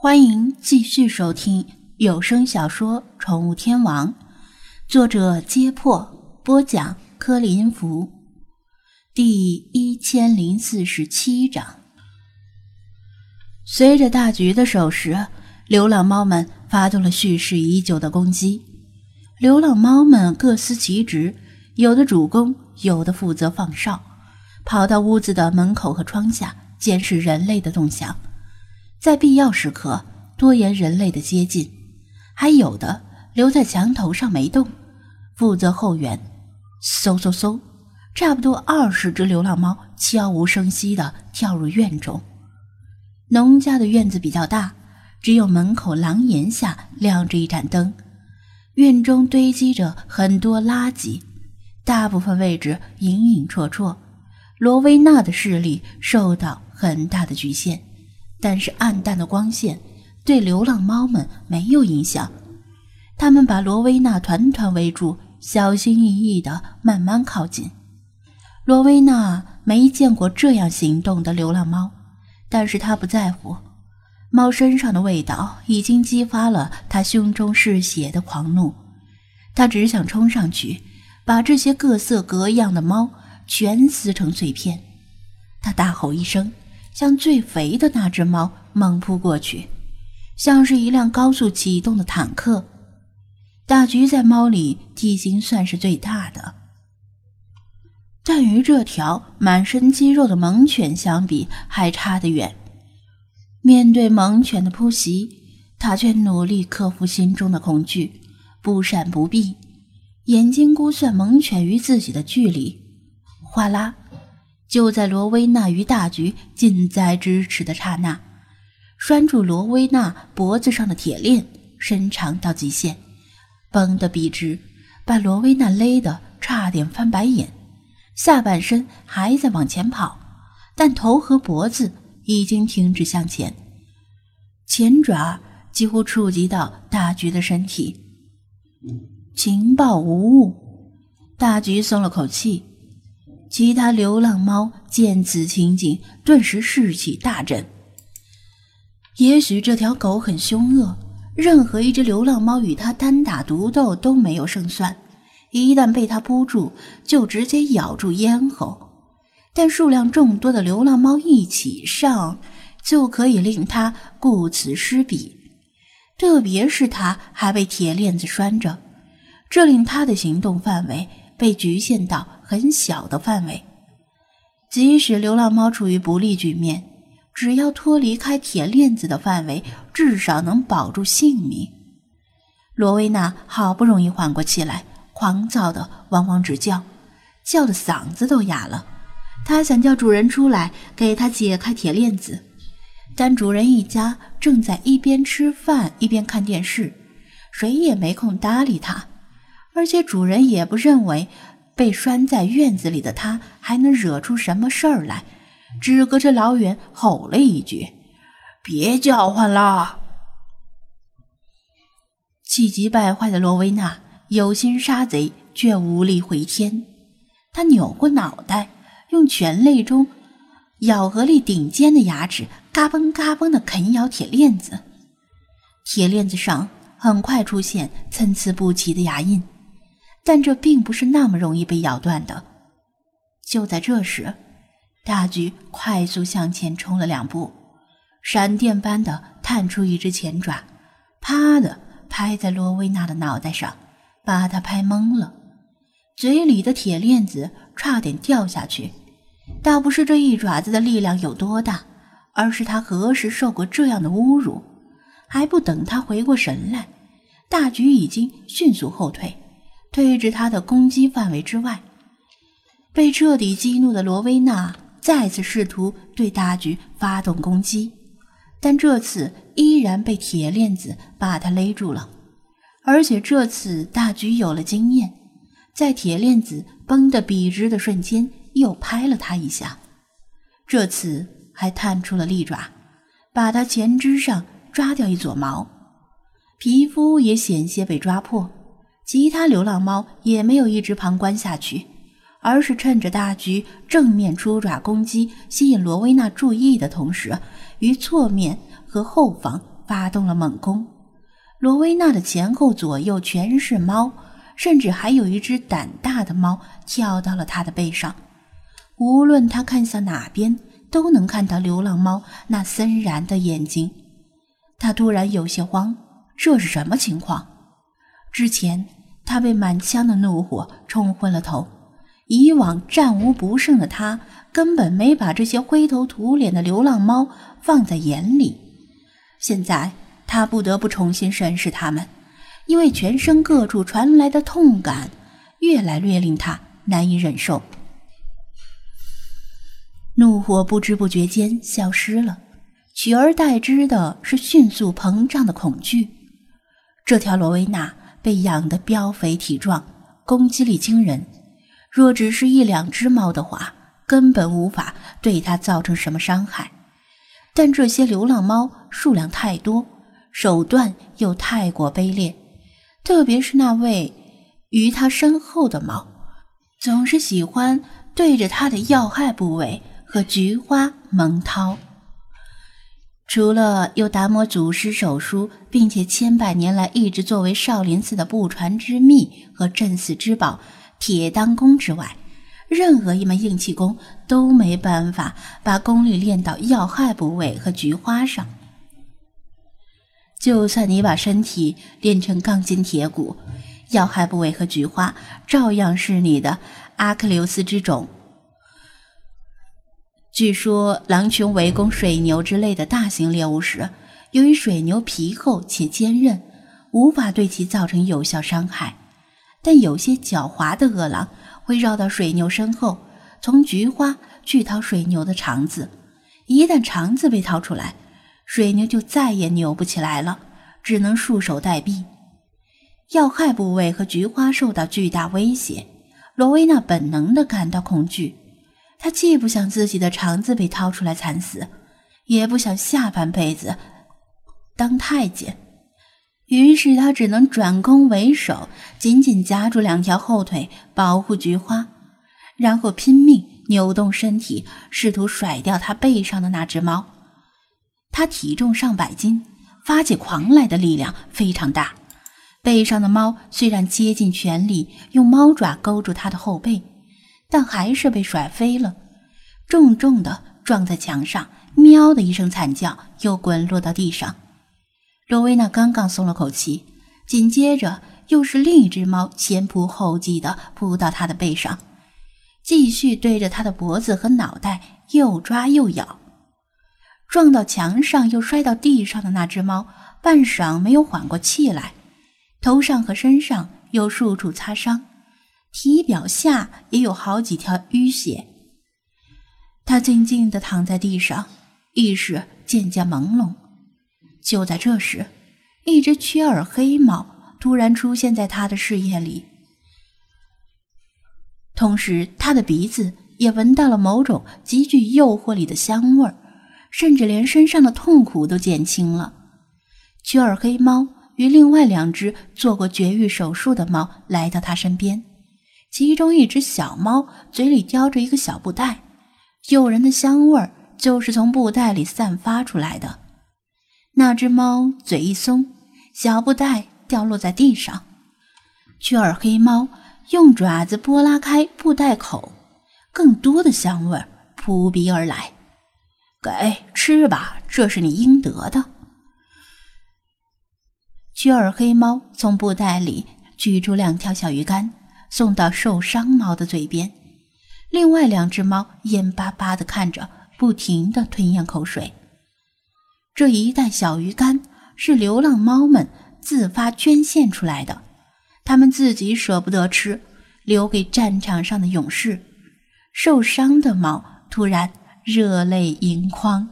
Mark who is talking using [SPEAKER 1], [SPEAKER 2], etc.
[SPEAKER 1] 欢迎继续收听有声小说《宠物天王》，作者：揭破，播讲：柯林福，第一千零四十七章。随着大局的手势，流浪猫们发动了蓄势已久的攻击。流浪猫们各司其职，有的主攻，有的负责放哨，跑到屋子的门口和窗下监视人类的动向。在必要时刻拖延人类的接近，还有的留在墙头上没动，负责后援。嗖嗖嗖，差不多二十只流浪猫悄无声息地跳入院中。农家的院子比较大，只有门口廊檐下亮着一盏灯。院中堆积着很多垃圾，大部分位置隐隐绰绰，罗威纳的视力受到很大的局限。但是暗淡的光线对流浪猫们没有影响，他们把罗威纳团团围住，小心翼翼地慢慢靠近。罗威纳没见过这样行动的流浪猫，但是他不在乎，猫身上的味道已经激发了他胸中嗜血的狂怒，他只想冲上去，把这些各色各样的猫全撕成碎片。他大吼一声。向最肥的那只猫猛扑过去，像是一辆高速启动的坦克。大橘在猫里体型算是最大的，但与这条满身肌肉的猛犬相比，还差得远。面对猛犬的扑袭，他却努力克服心中的恐惧，不闪不避，眼睛估算猛犬与自己的距离。哗啦！就在罗威纳与大橘近在咫尺的刹那，拴住罗威纳脖子上的铁链伸长到极限，绷得笔直，把罗威纳勒得差点翻白眼。下半身还在往前跑，但头和脖子已经停止向前，前爪几乎触及到大橘的身体。情报无误，大橘松了口气。其他流浪猫见此情景，顿时士气大振。也许这条狗很凶恶，任何一只流浪猫与它单打独斗都没有胜算，一旦被它扑住，就直接咬住咽喉。但数量众多的流浪猫一起上，就可以令它顾此失彼。特别是它还被铁链子拴着，这令它的行动范围被局限到。很小的范围，即使流浪猫处于不利局面，只要脱离开铁链子的范围，至少能保住性命。罗威娜好不容易缓过气来，狂躁的汪汪直叫，叫的嗓子都哑了。他想叫主人出来给他解开铁链子，但主人一家正在一边吃饭一边看电视，谁也没空搭理他，而且主人也不认为。被拴在院子里的他还能惹出什么事儿来？只隔着老远吼了一句：“别叫唤了！”气急败坏的罗维娜有心杀贼，却无力回天。他扭过脑袋，用犬类中咬合力顶尖的牙齿，嘎嘣嘎嘣地啃咬铁链子。铁链子上很快出现参差不齐的牙印。但这并不是那么容易被咬断的。就在这时，大橘快速向前冲了两步，闪电般的探出一只前爪，啪的拍在罗威娜的脑袋上，把她拍懵了，嘴里的铁链子差点掉下去。倒不是这一爪子的力量有多大，而是他何时受过这样的侮辱？还不等他回过神来，大橘已经迅速后退。退至他的攻击范围之外，被彻底激怒的罗威纳再次试图对大橘发动攻击，但这次依然被铁链子把他勒住了。而且这次大橘有了经验，在铁链子绷得笔直的瞬间，又拍了他一下，这次还探出了利爪，把他前肢上抓掉一撮毛，皮肤也险些被抓破。其他流浪猫也没有一直旁观下去，而是趁着大局正面出爪攻击，吸引罗威纳注意的同时，于侧面和后方发动了猛攻。罗威纳的前后左右全是猫，甚至还有一只胆大的猫跳到了他的背上。无论他看向哪边，都能看到流浪猫那森然的眼睛。他突然有些慌，这是什么情况？之前他被满腔的怒火冲昏了头，以往战无不胜的他根本没把这些灰头土脸的流浪猫放在眼里。现在他不得不重新审视他们，因为全身各处传来的痛感越来越令他难以忍受。怒火不知不觉间消失了。取而代之的是迅速膨胀的恐惧。这条罗威纳被养得膘肥体壮，攻击力惊人。若只是一两只猫的话，根本无法对它造成什么伤害。但这些流浪猫数量太多，手段又太过卑劣，特别是那位于它身后的猫，总是喜欢对着它的要害部位和菊花猛掏。除了由达摩祖师手书，并且千百年来一直作为少林寺的不传之秘和镇寺之宝铁当功之外，任何一门硬气功都没办法把功力练到要害部位和菊花上。就算你把身体练成钢筋铁骨，要害部位和菊花照样是你的阿克琉斯之种。据说，狼群围攻水牛之类的大型猎物时，由于水牛皮厚且坚韧，无法对其造成有效伤害。但有些狡猾的恶狼会绕到水牛身后，从菊花去掏水牛的肠子。一旦肠子被掏出来，水牛就再也扭不起来了，只能束手待毙。要害部位和菊花受到巨大威胁，罗威娜本能地感到恐惧。他既不想自己的肠子被掏出来惨死，也不想下半辈子当太监，于是他只能转攻为守，紧紧夹住两条后腿保护菊花，然后拼命扭动身体，试图甩掉他背上的那只猫。他体重上百斤，发起狂来的力量非常大。背上的猫虽然竭尽全力用猫爪勾住他的后背。但还是被甩飞了，重重的撞在墙上，喵的一声惨叫，又滚落到地上。罗威娜刚刚松了口气，紧接着又是另一只猫前仆后继的扑到他的背上，继续对着他的脖子和脑袋又抓又咬。撞到墙上又摔到地上的那只猫，半晌没有缓过气来，头上和身上有数处擦伤。体表下也有好几条淤血。他静静地躺在地上，意识渐渐朦胧。就在这时，一只缺耳黑猫突然出现在他的视野里，同时他的鼻子也闻到了某种极具诱惑力的香味儿，甚至连身上的痛苦都减轻了。缺耳黑猫与另外两只做过绝育手术的猫来到他身边。其中一只小猫嘴里叼着一个小布袋，诱人的香味儿就是从布袋里散发出来的。那只猫嘴一松，小布袋掉落在地上。雀耳黑猫用爪子拨拉开布袋口，更多的香味扑鼻而来。给吃吧，这是你应得的。雀耳黑猫从布袋里取出两条小鱼干。送到受伤猫的嘴边，另外两只猫眼巴巴地看着，不停地吞咽口水。这一袋小鱼干是流浪猫们自发捐献出来的，它们自己舍不得吃，留给战场上的勇士。受伤的猫突然热泪盈眶。